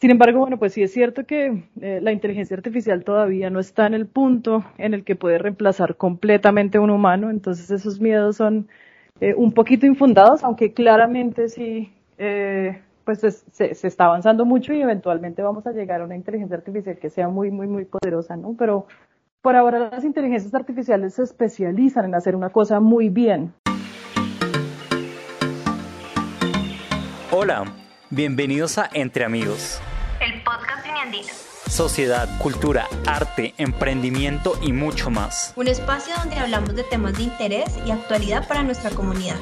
Sin embargo, bueno, pues sí es cierto que eh, la inteligencia artificial todavía no está en el punto en el que puede reemplazar completamente a un humano, entonces esos miedos son eh, un poquito infundados, aunque claramente sí, eh, pues se, se, está avanzando mucho y eventualmente vamos a llegar a una inteligencia artificial que sea muy, muy, muy poderosa, ¿no? Pero por ahora las inteligencias artificiales se especializan en hacer una cosa muy bien. Hola, bienvenidos a Entre Amigos. Sociedad, cultura, arte, emprendimiento y mucho más. Un espacio donde hablamos de temas de interés y actualidad para nuestra comunidad.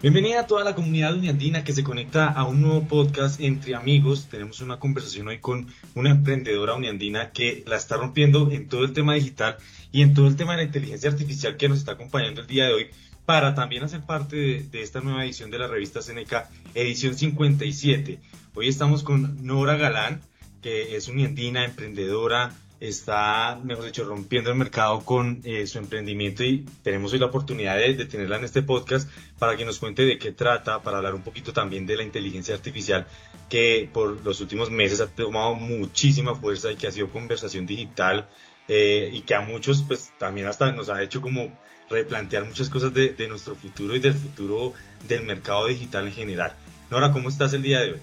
Bienvenida a toda la comunidad uniandina que se conecta a un nuevo podcast entre amigos. Tenemos una conversación hoy con una emprendedora uniandina que la está rompiendo en todo el tema digital y en todo el tema de la inteligencia artificial que nos está acompañando el día de hoy para también hacer parte de, esta nueva edición de la revista Seneca, edición 57. Hoy estamos con Nora Galán, que es una andina emprendedora, está, mejor dicho, rompiendo el mercado con eh, su emprendimiento y tenemos hoy la oportunidad de, de, tenerla en este podcast para que nos cuente de qué trata, para hablar un poquito también de la inteligencia artificial que por los últimos meses ha tomado muchísima fuerza y que ha sido conversación digital eh, y que a muchos pues también hasta nos ha hecho como replantear muchas cosas de, nuestro futuro y del futuro del mercado digital en general. Nora, ¿cómo estás el día de hoy?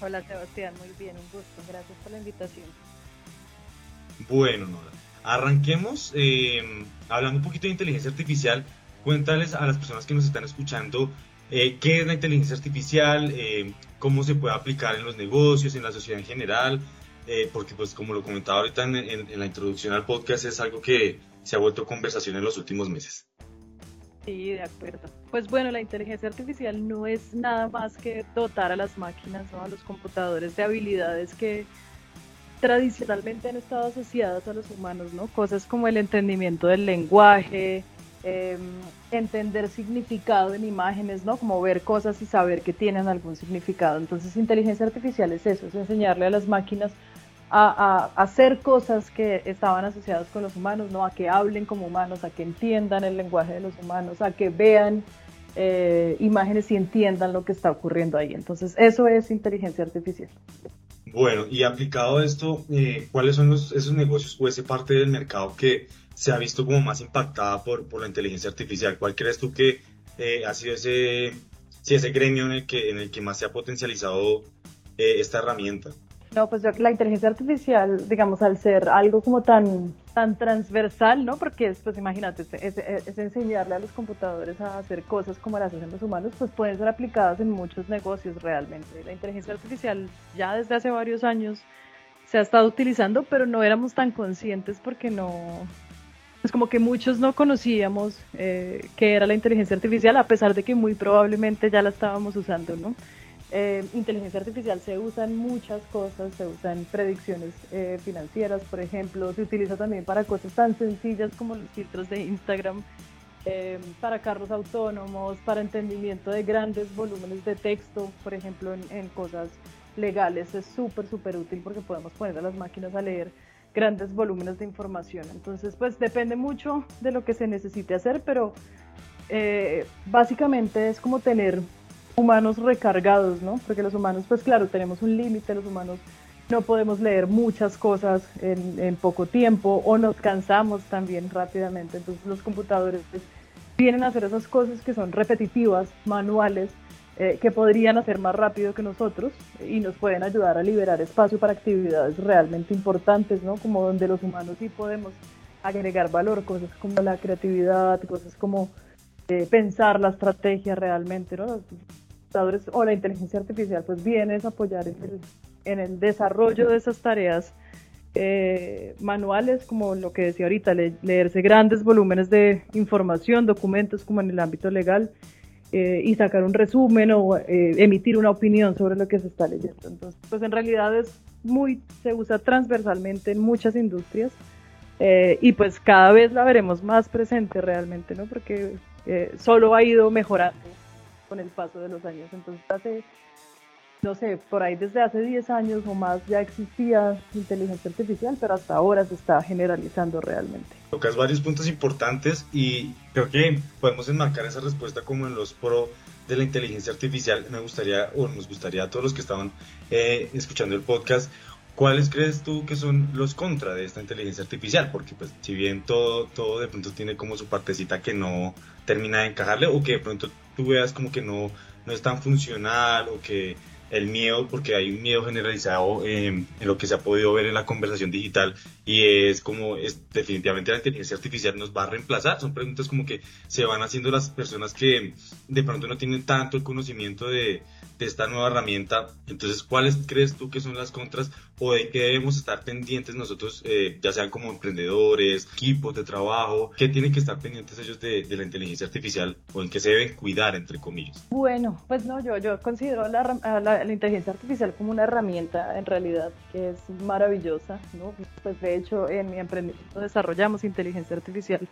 Hola Sebastián, muy bien, un gusto, gracias por la invitación. Bueno, Nora, arranquemos eh, hablando un poquito de inteligencia artificial. Cuéntales a las personas que nos están escuchando eh, qué es la inteligencia artificial, eh, cómo se puede aplicar en los negocios, en la sociedad en general, porque pues como lo comentaba ahorita en la introducción al podcast es algo que se ha vuelto conversación en los últimos meses. Sí, de acuerdo. Pues bueno, la inteligencia artificial no es nada más que dotar a las máquinas, ¿no? a los computadores de habilidades que tradicionalmente han estado asociadas a los humanos, ¿no? Cosas como el entendimiento del lenguaje, em, entender significado en imágenes, ¿no? Como ver cosas y saber que tienen algún significado. Entonces, inteligencia artificial es eso, es enseñarle a las máquinas a, hacer cosas que estaban asociadas con los humanos, ¿no? A que hablen como humanos, a que entiendan el lenguaje de los humanos, a que vean eh, imágenes y entiendan lo que está ocurriendo ahí. Entonces, eso es inteligencia artificial. Bueno, y aplicado esto, eh, ¿cuáles son esos negocios o esa parte del mercado que se ha visto como más impactada por, por la inteligencia artificial? ¿Cuál crees tú que eh, ha sido ese, ese gremio en el, que, en el que más se ha potencializado esta herramienta? No, pues la inteligencia artificial, digamos, al ser algo como tan, tan transversal, ¿no? Porque es, pues imagínate, es, enseñarle a los computadores a hacer cosas como las hacen los humanos, pues pueden ser aplicadas en muchos negocios realmente. La inteligencia artificial ya desde hace varios años se ha estado utilizando, pero no éramos tan conscientes porque no, pues como que muchos no conocíamos eh, qué era la inteligencia artificial, a pesar de que muy probablemente ya la estábamos usando, ¿no? Eh, inteligencia artificial se usa en muchas cosas, se usa en predicciones eh, financieras, por ejemplo, se utiliza también para cosas tan sencillas como los filtros de Instagram, eh, para carros autónomos, para entendimiento de grandes volúmenes de texto, por ejemplo, en, en cosas legales es súper, súper útil porque podemos poner a las máquinas a leer grandes volúmenes de información. Entonces, pues depende mucho de lo que se necesite hacer, pero básicamente es como tener humanos recargados, ¿no? Porque los humanos, pues claro, tenemos un límite, los humanos no podemos leer muchas cosas en, poco tiempo o nos cansamos también rápidamente. Entonces los computadores vienen a hacer esas cosas que son repetitivas, manuales, eh, que podrían hacer más rápido que nosotros y nos pueden ayudar a liberar espacio para actividades realmente importantes, ¿no? Como donde los humanos sí podemos agregar valor, cosas como la creatividad, cosas como eh, pensar la estrategia realmente, ¿no? O la inteligencia artificial pues viene a apoyar en el, desarrollo de esas tareas eh, manuales, como lo que decía ahorita, leerse grandes volúmenes de información, documentos como en el ámbito legal, eh, y sacar un resumen o eh, emitir una opinión sobre lo que se está leyendo. Entonces, pues en realidad es muy, se usa transversalmente en muchas industrias y pues cada vez la veremos más presente realmente, ¿no? Porque solo ha ido mejorando con el paso de los años. Entonces hace no sé, por ahí desde hace 10 años o más ya existía inteligencia artificial, pero hasta ahora se está generalizando realmente. Tocas varios puntos importantes y creo que podemos enmarcar esa respuesta como en los pro de la inteligencia artificial. Me gustaría, o nos gustaría a todos los que estaban eh, escuchando el podcast, ¿Cuáles crees tú que son los contra de esta inteligencia artificial? Porque pues si bien todo, todo de pronto tiene como su partecita que no termina de encajarle o que de pronto tú veas como que no, no es tan funcional o que el miedo, porque hay un miedo generalizado en lo que se ha podido ver en la conversación digital y es como es, definitivamente la inteligencia artificial nos va a reemplazar. Son preguntas como que se van haciendo las personas que de pronto no tienen tanto el conocimiento de, de esta nueva herramienta. Entonces, ¿cuáles crees tú que son las contras o de qué debemos estar pendientes nosotros, eh, ya sean como emprendedores, equipos de trabajo? ¿Qué tienen que estar pendientes ellos de, de, la inteligencia artificial o en qué se deben cuidar, entre comillas? Bueno, pues no, yo, yo considero la, la, la inteligencia artificial como una herramienta en realidad que es maravillosa, ¿no? Pues de hecho, en mi emprendimiento desarrollamos inteligencia artificial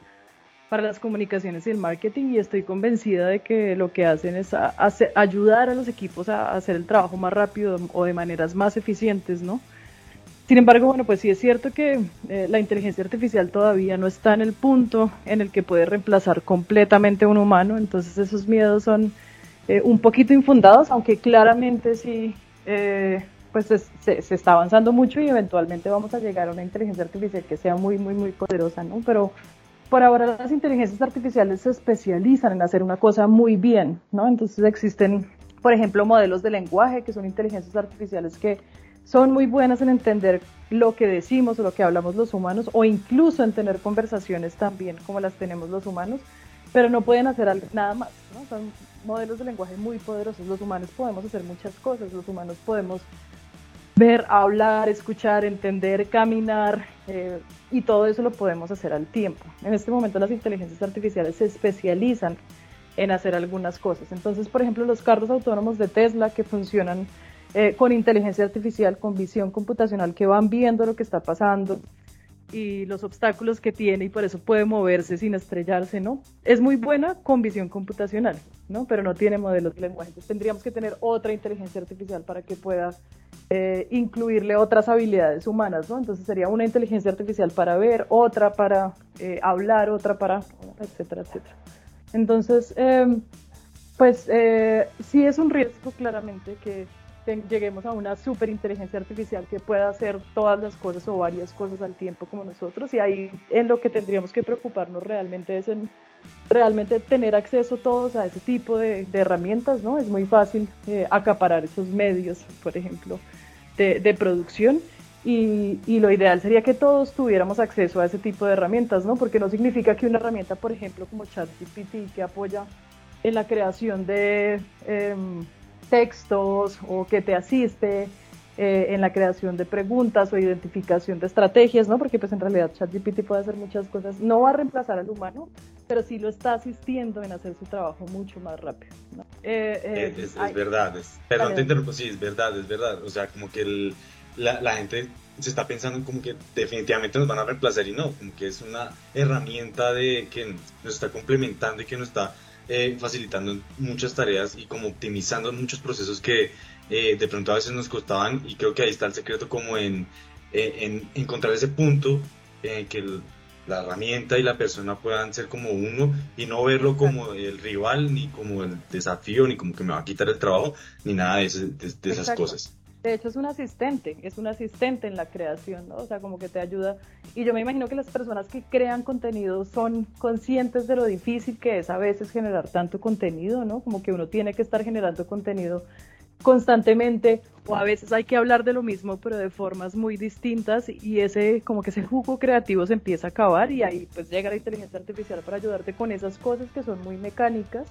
para las comunicaciones y el marketing y estoy convencida de que lo que hacen es ayudar a los equipos a hacer el trabajo más rápido o de maneras más eficientes, ¿no? Sin embargo, bueno, pues sí es cierto que eh, la inteligencia artificial todavía no está en el punto en el que puede reemplazar completamente a un humano, entonces esos miedos son eh, un poquito infundados, aunque claramente sí, eh, pues se, se, está avanzando mucho y eventualmente vamos a llegar a una inteligencia artificial que sea muy, muy, muy poderosa, ¿no? Pero por ahora las inteligencias artificiales se especializan en hacer una cosa muy bien, ¿no? Entonces existen, por ejemplo, modelos de lenguaje que son inteligencias artificiales que son muy buenas en entender lo que decimos o lo que hablamos los humanos o incluso en tener conversaciones también como las tenemos los humanos, pero no pueden hacer nada más, ¿no? Son modelos de lenguaje muy poderosos. Los humanos podemos hacer muchas cosas, los humanos podemos ver, hablar, escuchar, entender, caminar, eh, y todo eso lo podemos hacer al tiempo. En este momento las inteligencias artificiales se especializan en hacer algunas cosas. Entonces, por ejemplo, los carros autónomos de Tesla que funcionan eh, con inteligencia artificial, con visión computacional, que van viendo lo que está pasando y los obstáculos que tiene y por eso puede moverse sin estrellarse, ¿no? Es muy buena con visión computacional, ¿no? Pero no tiene modelos de lenguaje. Entonces tendríamos que tener otra inteligencia artificial para que pueda eh, incluirle otras habilidades humanas, ¿no? Entonces sería una inteligencia artificial para ver, otra para eh, hablar, otra para, etcétera, etcétera. Entonces, em, pues eh, sí es un riesgo claramente que lleguemos a una superinteligencia artificial que pueda hacer todas las cosas o varias cosas al tiempo como nosotros y ahí en lo que tendríamos que preocuparnos realmente es en realmente tener acceso todos a ese tipo de, herramientas, ¿no? Es muy fácil acaparar esos medios, por ejemplo, de, producción y, y, lo ideal sería que todos tuviéramos acceso a ese tipo de herramientas, ¿no? Porque no significa que una herramienta, por ejemplo, como ChatGPT, que apoya en la creación de em, textos o que te asiste eh, en la creación de preguntas o identificación de estrategias, ¿no? Porque pues en realidad ChatGPT puede hacer muchas cosas, no va a reemplazar al humano, pero sí lo está asistiendo en hacer su trabajo mucho más rápido. ¿no? Eh, eh, es, verdad, es, perdón te interrumpo, sí, es verdad, es verdad, o sea, como que el, la, la gente se está pensando como que definitivamente nos van a reemplazar y no, como que es una herramienta de que nos está complementando y que nos está eh, facilitando muchas tareas y como optimizando muchos procesos que eh, de pronto a veces nos costaban y creo que ahí está el secreto como en, eh, en encontrar ese punto en que la herramienta y la persona puedan ser como uno y no verlo como el rival ni como el desafío ni como que me va a quitar el trabajo ni nada de, de esas cosas. De hecho, es un asistente, es un asistente en la creación, ¿no? O sea, como que te ayuda. Y yo me imagino que las personas que crean contenido son conscientes de lo difícil que es a veces generar tanto contenido, ¿no? Como que uno tiene que estar generando contenido constantemente o a veces hay que hablar de lo mismo pero de formas muy distintas y ese como que ese jugo creativo se empieza a acabar y ahí pues llega la inteligencia artificial para ayudarte con esas cosas que son muy mecánicas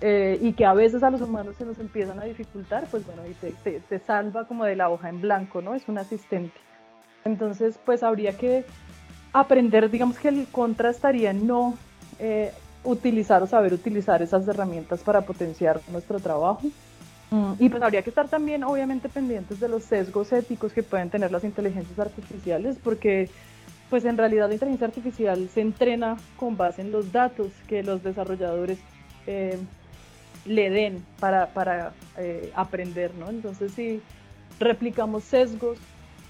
eh, y que a veces a los humanos se nos empiezan a dificultar, pues bueno, y te, te, salva como de la hoja en blanco, ¿no? Es un asistente. Entonces, pues habría que aprender, digamos que el contra estaría en no eh, utilizar o saber utilizar esas herramientas para potenciar nuestro trabajo. Mm, y pues habría que estar también, obviamente, pendientes de los sesgos éticos que pueden tener las inteligencias artificiales, porque pues en realidad la inteligencia artificial se entrena con base en los datos que los desarrolladores eh, le den para, para eh, aprender, ¿no? Entonces, si replicamos sesgos,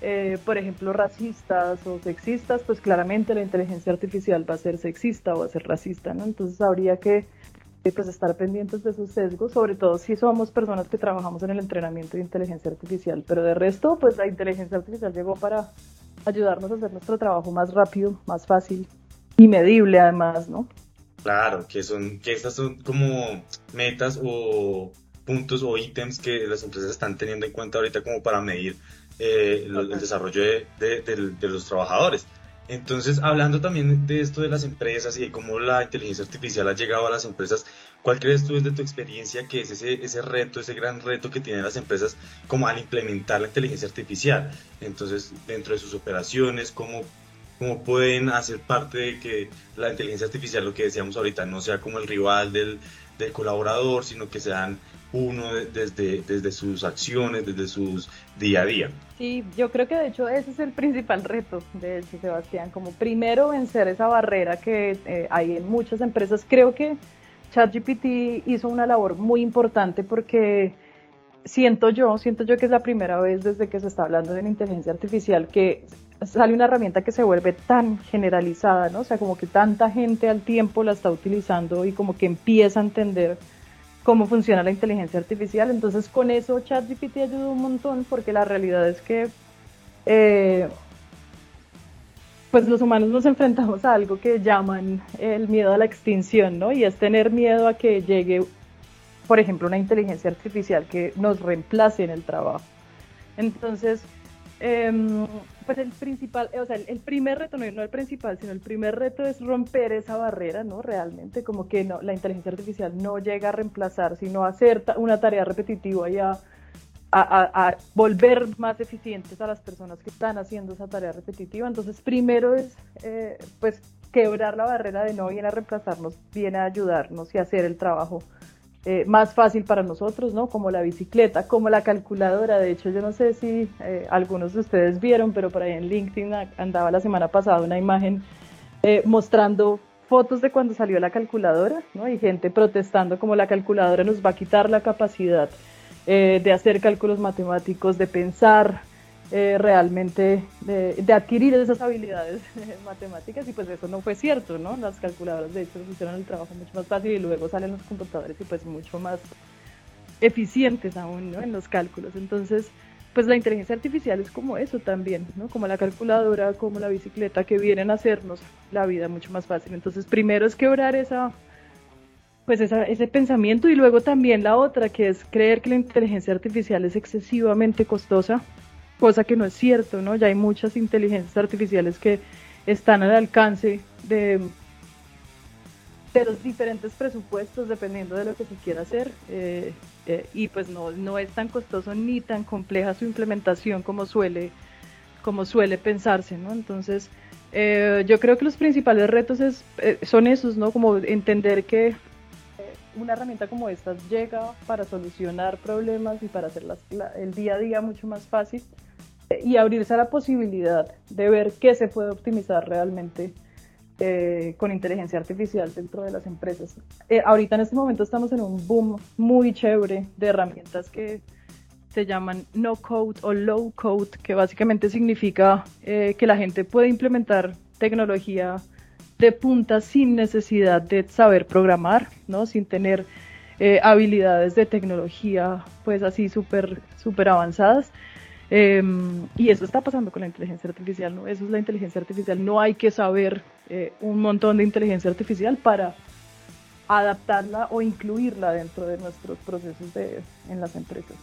eh, por ejemplo, racistas o sexistas, pues claramente la inteligencia artificial va a ser sexista o va a ser racista, ¿no? Entonces habría que pues estar pendientes de esos sesgos, sobre todo si somos personas que trabajamos en el entrenamiento de inteligencia artificial, pero de resto, pues la inteligencia artificial llegó para ayudarnos a hacer nuestro trabajo más rápido, más fácil y medible además, ¿no? Claro, que son, que estas son como metas o puntos o ítems que las empresas están teniendo en cuenta ahorita como para medir eh, el, desarrollo de, los trabajadores. Entonces, hablando también de esto de las empresas y de cómo la inteligencia artificial ha llegado a las empresas, ¿cuál crees tú desde tu experiencia que es ese, ese reto, ese gran reto que tienen las empresas como al implementar la inteligencia artificial? Entonces, dentro de sus operaciones, ¿cómo, cómo pueden hacer parte de que la inteligencia artificial, lo que decíamos ahorita, no sea como el rival del, del colaborador, sino que sean uno desde, desde sus acciones, desde sus día a día. Sí, yo creo que de hecho ese es el principal reto, de hecho, Sebastián, como primero vencer esa barrera que eh, hay en muchas empresas. Creo que ChatGPT hizo una labor muy importante porque siento yo, siento yo que es la primera vez desde que se está hablando de la inteligencia artificial que sale una herramienta que se vuelve tan generalizada, ¿no? O sea, como que tanta gente al tiempo la está utilizando y como que empieza a entender cómo funciona la inteligencia artificial. Entonces con eso ChatGPT ayuda un montón porque la realidad es que eh, pues los humanos nos enfrentamos a algo que llaman el miedo a la extinción, ¿no? Y es tener miedo a que llegue, por ejemplo, una inteligencia artificial que nos reemplace en el trabajo. Entonces, Em, pues el principal, o sea, el, primer reto, no, el principal, sino el primer reto es romper esa barrera, ¿no? Realmente, como que no, la inteligencia artificial no llega a reemplazar, sino a hacer una tarea repetitiva y a, a, volver más eficientes a las personas que están haciendo esa tarea repetitiva. Entonces, primero es, eh, pues, quebrar la barrera de no viene a reemplazarnos, viene a ayudarnos y hacer el trabajo eh, más fácil para nosotros, ¿no? Como la bicicleta, como la calculadora. De hecho, yo no sé si eh, algunos de ustedes vieron, pero por ahí en LinkedIn andaba la semana pasada una imagen eh, mostrando fotos de cuando salió la calculadora, ¿no? Y gente protestando como la calculadora nos va a quitar la capacidad de hacer cálculos matemáticos, de pensar, eh, realmente de, adquirir esas habilidades matemáticas y pues eso no fue cierto, ¿no? Las calculadoras de hecho hicieron el trabajo mucho más fácil y luego salen los computadores y pues mucho más eficientes aún, ¿no? En los cálculos. Entonces, pues la inteligencia artificial es como eso también, ¿no? Como la calculadora, como la bicicleta que vienen a hacernos la vida mucho más fácil. Entonces, primero es quebrar esa pues ese pensamiento y luego también la otra que es creer que la inteligencia artificial es excesivamente costosa cosa que no es cierto, ¿no? Ya hay muchas inteligencias artificiales que están al alcance de, de los diferentes presupuestos dependiendo de lo que se quiera hacer eh, eh, y pues no, no es tan costoso ni tan compleja su implementación como suele, como suele pensarse, ¿no? Entonces, eh, yo creo que los principales retos es, son esos, ¿no? Como entender que una herramienta como esta llega para solucionar problemas y para hacer el día a día mucho más fácil y abrirse a la posibilidad de ver qué se puede optimizar realmente eh, con inteligencia artificial dentro de las empresas. Eh, ahorita en este momento estamos en un boom muy chévere de herramientas que se llaman no code o low code, que básicamente significa eh, que la gente puede implementar tecnología de punta sin necesidad de saber programar, ¿no? sin tener habilidades de tecnología pues así súper super avanzadas Em, y eso está pasando con la inteligencia artificial, ¿no? Eso es la inteligencia artificial. No hay que saber eh, un montón de inteligencia artificial para adaptarla o incluirla dentro de nuestros procesos de, en las empresas.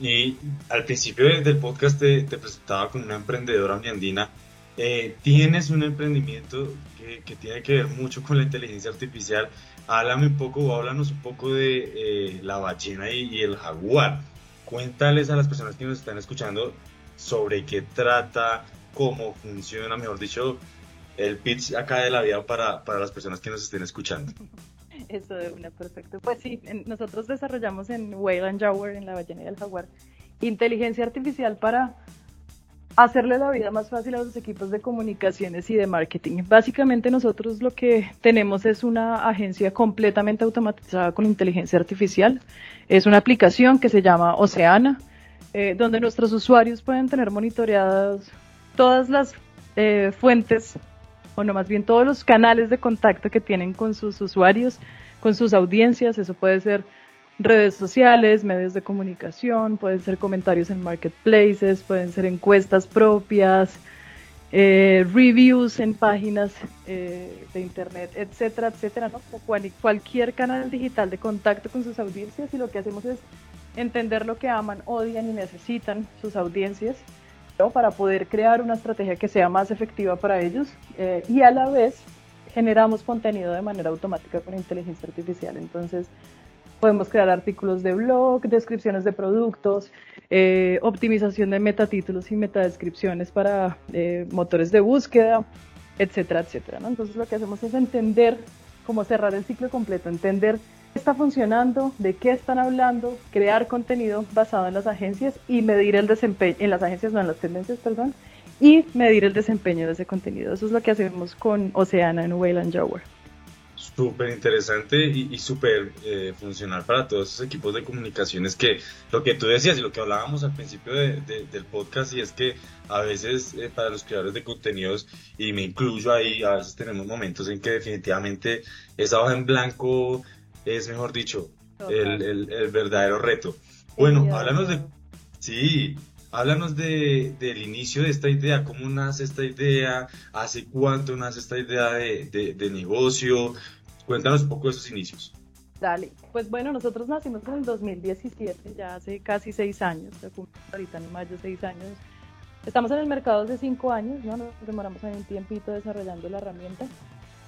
Y al principio del podcast te, presentaba como una emprendedora andina. Eh, tienes un emprendimiento que, que, tiene que ver mucho con la inteligencia artificial. Háblame un poco o háblanos un poco de eh, la ballena y el jaguar cuéntales a las personas que nos están escuchando sobre qué trata, cómo funciona, mejor dicho, el pitch acá de la vida para, para las personas que nos estén escuchando. Eso de una, perfecto. Pues sí, nosotros desarrollamos en Whale and en la ballena y el jaguar, inteligencia artificial para hacerle la vida más fácil a los equipos de comunicaciones y de marketing. Básicamente nosotros lo que tenemos es una agencia completamente automatizada con inteligencia artificial. Es una aplicación que se llama Oceana, eh, donde nuestros usuarios pueden tener monitoreadas todas las eh, fuentes, o no más bien todos los canales de contacto que tienen con sus usuarios, con sus audiencias. Eso puede ser redes sociales, medios de comunicación, pueden ser comentarios en marketplaces, pueden ser encuestas propias, eh, reviews en páginas eh, de internet, etcétera, etcétera, ¿no? cualquier canal digital de contacto con sus audiencias y lo que hacemos es entender lo que aman, odian y necesitan sus audiencias ¿no? para poder crear una estrategia que sea más efectiva para ellos eh, y a la vez generamos contenido de manera automática con inteligencia artificial. Entonces, Podemos crear artículos de blog, descripciones de productos, eh, optimización de metatítulos y metadescripciones para eh, motores de búsqueda, etcétera, etcétera. Entonces lo que hacemos es entender, cómo cerrar el ciclo completo, entender qué está funcionando, de qué están hablando, crear contenido basado en las agencias y medir el desempeño, en las agencias, no en las tendencias, perdón, y medir el desempeño de ese contenido. Eso es lo que hacemos con Oceana en Wayland Jower súper interesante y, súper eh, funcional para todos esos equipos de comunicaciones que lo que tú decías y lo que hablábamos al principio del podcast y es que a veces eh, para los creadores de contenidos y me incluyo ahí, a veces tenemos momentos en que definitivamente esa hoja en blanco es, mejor dicho, el, el, verdadero reto. Bueno, háblanos de... Sí, Háblanos de, del inicio de esta idea, cómo nace esta idea, hace cuánto nace esta idea de, de, negocio. Cuéntanos un poco de esos inicios. Dale, pues bueno, nosotros nacimos en el 2017, ya hace casi seis años, ahorita en mayo seis años. Estamos en el mercado hace cinco años, ¿no? Nos demoramos ahí un tiempito desarrollando la herramienta.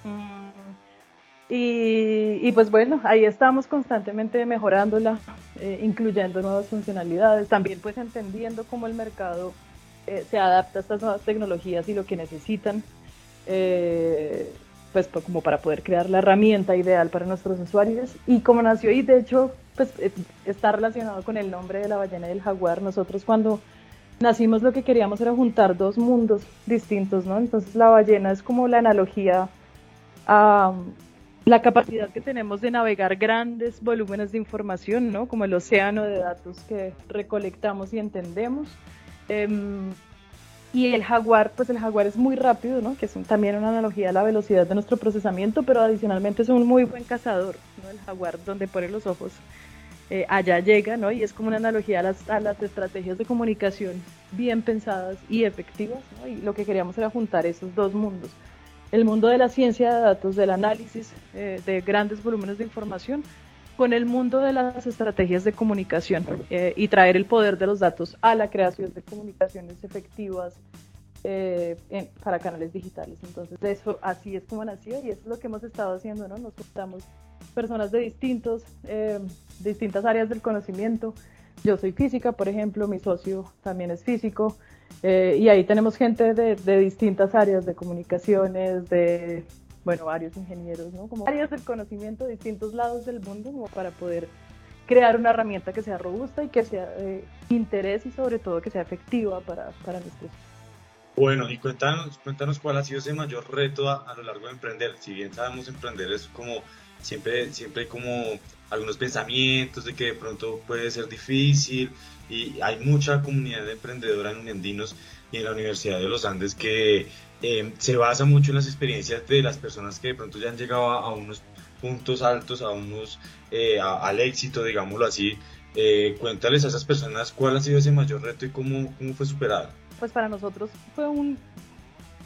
Mm y, pues bueno, ahí estamos constantemente mejorándola, eh, incluyendo nuevas funcionalidades, también pues entendiendo cómo el mercado eh, se adapta a estas nuevas tecnologías y lo que necesitan, eh, pues, como para poder crear la herramienta ideal para nuestros usuarios. Y como nació y de hecho pues está relacionado con el nombre de la ballena y del jaguar, nosotros cuando nacimos lo que queríamos era juntar dos mundos distintos, ¿no? Entonces la ballena es como la analogía a la capacidad que tenemos de navegar grandes volúmenes de información, ¿no? Como el océano de datos que recolectamos y entendemos. Em, y el jaguar, pues el jaguar es muy rápido, ¿no? Que es también una analogía a la velocidad de nuestro procesamiento, pero adicionalmente es un muy buen cazador, ¿no? El jaguar, donde pone los ojos, eh, allá llega, ¿no? Y es como una analogía a las, a las estrategias de comunicación bien pensadas y efectivas, ¿no? Y lo que queríamos era juntar esos dos mundos el mundo de la ciencia de datos, del análisis eh, de grandes volúmenes de información, con el mundo de las estrategias de comunicación eh, y traer el poder de los datos a la creación de comunicaciones efectivas eh, para canales digitales. Entonces, eso así es como nació y eso es lo que hemos estado haciendo, ¿no? Nos juntamos personas de distintos, distintas áreas del conocimiento. Yo soy física, por ejemplo, mi socio también es físico. Eh, y ahí tenemos gente de, de, distintas áreas de comunicaciones, de, bueno, varios ingenieros, ¿no? Como áreas del conocimiento de distintos lados del mundo, como para poder crear una herramienta que sea robusta y que sea de interés y sobre todo que sea efectiva para, para nuestros. Bueno, y cuéntanos, cuéntanos cuál ha sido ese mayor reto a, a lo largo de emprender. Si bien sabemos emprender es como siempre, siempre hay como algunos pensamientos de que de pronto puede ser difícil, y hay mucha comunidad emprendedora en Unendinos y en la Universidad de los Andes que eh, se basa mucho en las experiencias de las personas que de pronto ya han llegado a, unos puntos altos, a unos eh, al éxito, digámoslo así. Eh, cuéntales a esas personas cuál ha sido ese mayor reto y cómo, cómo fue superado. Pues para nosotros fue un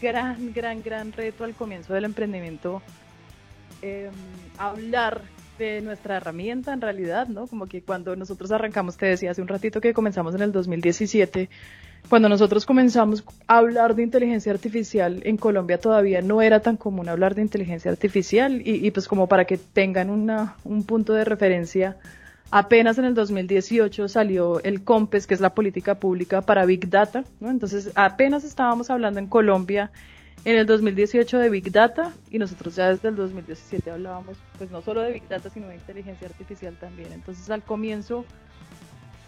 gran, gran, gran reto al comienzo del emprendimiento em, hablar de nuestra herramienta en realidad, ¿no? Como que cuando nosotros arrancamos, te decía hace un ratito que comenzamos en el 2017, cuando nosotros comenzamos a hablar de inteligencia artificial en Colombia todavía no era tan común hablar de inteligencia artificial y, y pues como para que tengan una, un punto de referencia, apenas en el 2018 salió el COMPES, que es la política pública para Big Data, ¿no? Entonces apenas estábamos hablando en Colombia en el 2018 de Big Data y nosotros ya desde el 2017 hablábamos pues no solo de Big Data sino de inteligencia artificial también. Entonces al comienzo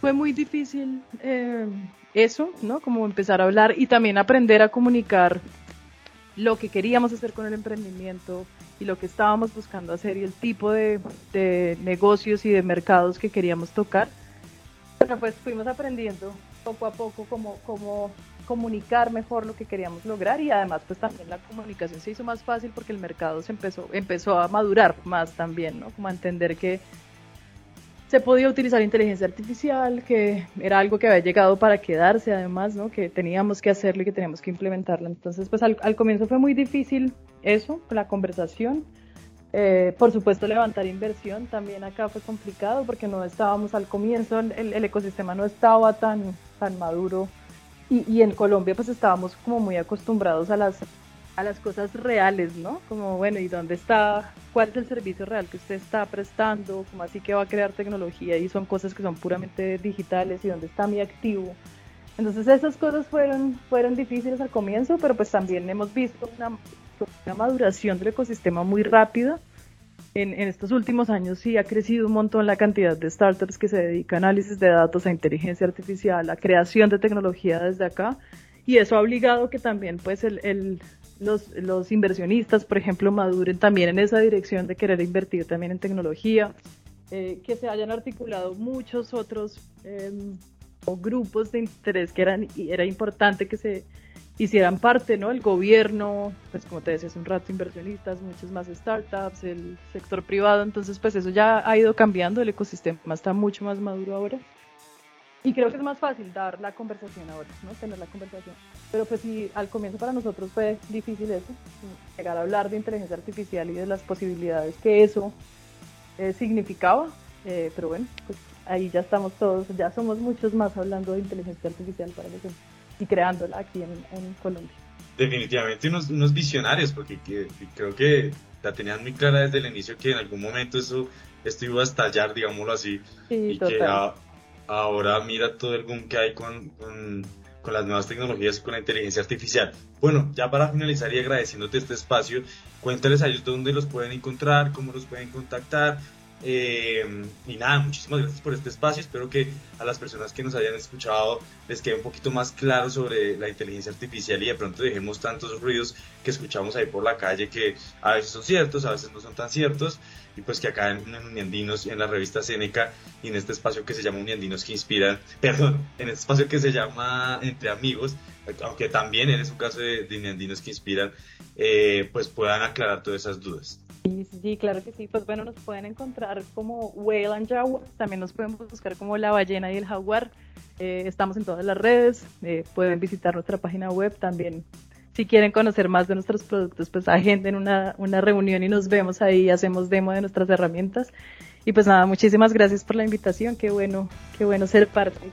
fue muy difícil eh, eso, ¿no? Como empezar a hablar y también aprender a comunicar lo que queríamos hacer con el emprendimiento y lo que estábamos buscando hacer y el tipo de, de negocios y de mercados que queríamos tocar. Bueno, pues fuimos aprendiendo poco a poco cómo, cómo comunicar mejor lo que queríamos lograr y además pues también la comunicación se hizo más fácil porque el mercado se empezó, empezó a madurar más también, ¿no? Como a entender que se podía utilizar inteligencia artificial, que era algo que había llegado para quedarse además, ¿no? Que teníamos que hacerlo y que teníamos que implementarlo. Entonces pues al, comienzo fue muy difícil eso, la conversación. Eh, por supuesto, levantar inversión también acá fue complicado porque no estábamos al comienzo, el, el ecosistema no estaba tan, tan maduro y, en Colombia pues estábamos como muy acostumbrados a las, a las cosas reales, ¿no? Como, bueno, ¿y dónde está? ¿Cuál es el servicio real que usted está prestando? ¿Cómo así que va a crear tecnología? Y son cosas que son puramente digitales y dónde está mi activo. Entonces esas cosas fueron, fueron difíciles al comienzo, pero pues también hemos visto una, una maduración del ecosistema muy rápida en, estos últimos años sí ha crecido un montón la cantidad de startups que se dedican a análisis de datos, a inteligencia artificial, a creación de tecnología desde acá. Y eso ha obligado que también pues el, los, los, inversionistas, por ejemplo, maduren también en esa dirección de querer invertir también en tecnología, eh, que se hayan articulado muchos otros em, grupos de interés que eran, era importante que se hicieran parte, ¿no? El gobierno, pues como te decía hace un rato, inversionistas, muchas más startups, el sector privado, entonces pues eso ya ha ido cambiando, el ecosistema está mucho más maduro ahora. Y creo que es más fácil dar la conversación ahora, ¿no? Tener la conversación. Pero pues sí, al comienzo para nosotros fue difícil eso, llegar a hablar de inteligencia artificial y de las posibilidades que eso eh, significaba. Eh, pero bueno, pues ahí ya estamos todos, ya somos muchos más hablando de inteligencia artificial para nosotros y creándola aquí en, Colombia. Definitivamente unos, unos visionarios, porque creo que la tenían muy clara desde el inicio que en algún momento eso esto iba a estallar, digámoslo así, y que ahora mira todo el boom que hay con, con, con, las nuevas tecnologías con la inteligencia artificial. Bueno, ya para finalizar y agradeciéndote este espacio, cuéntales a ellos dónde los pueden encontrar, cómo los pueden contactar, eh, y nada, muchísimas gracias por este espacio. Espero que a las personas que nos hayan escuchado les quede un poquito más claro sobre la inteligencia artificial y de pronto dejemos tantos ruidos que escuchamos ahí por la calle que a veces son ciertos, a veces no son tan ciertos. Y pues que acá en, Uniandinos, en la revista Seneca y en este espacio que se llama Uniandinos que inspiran, perdón, en este espacio que se llama Entre Amigos, aunque también en un caso de, de Uniandinos que inspiran, eh, pues puedan aclarar todas esas dudas. Sí, sí, claro que sí. Pues bueno, nos pueden encontrar como Whale and Jaguar, también nos pueden buscar como La Ballena y el Jaguar. Eh, estamos en todas las redes, eh, pueden visitar nuestra página web también. Si quieren conocer más de nuestros productos, pues agenden una, una reunión y nos vemos ahí, hacemos demo de nuestras herramientas. Y pues nada, muchísimas gracias por la invitación, qué bueno, qué bueno ser parte.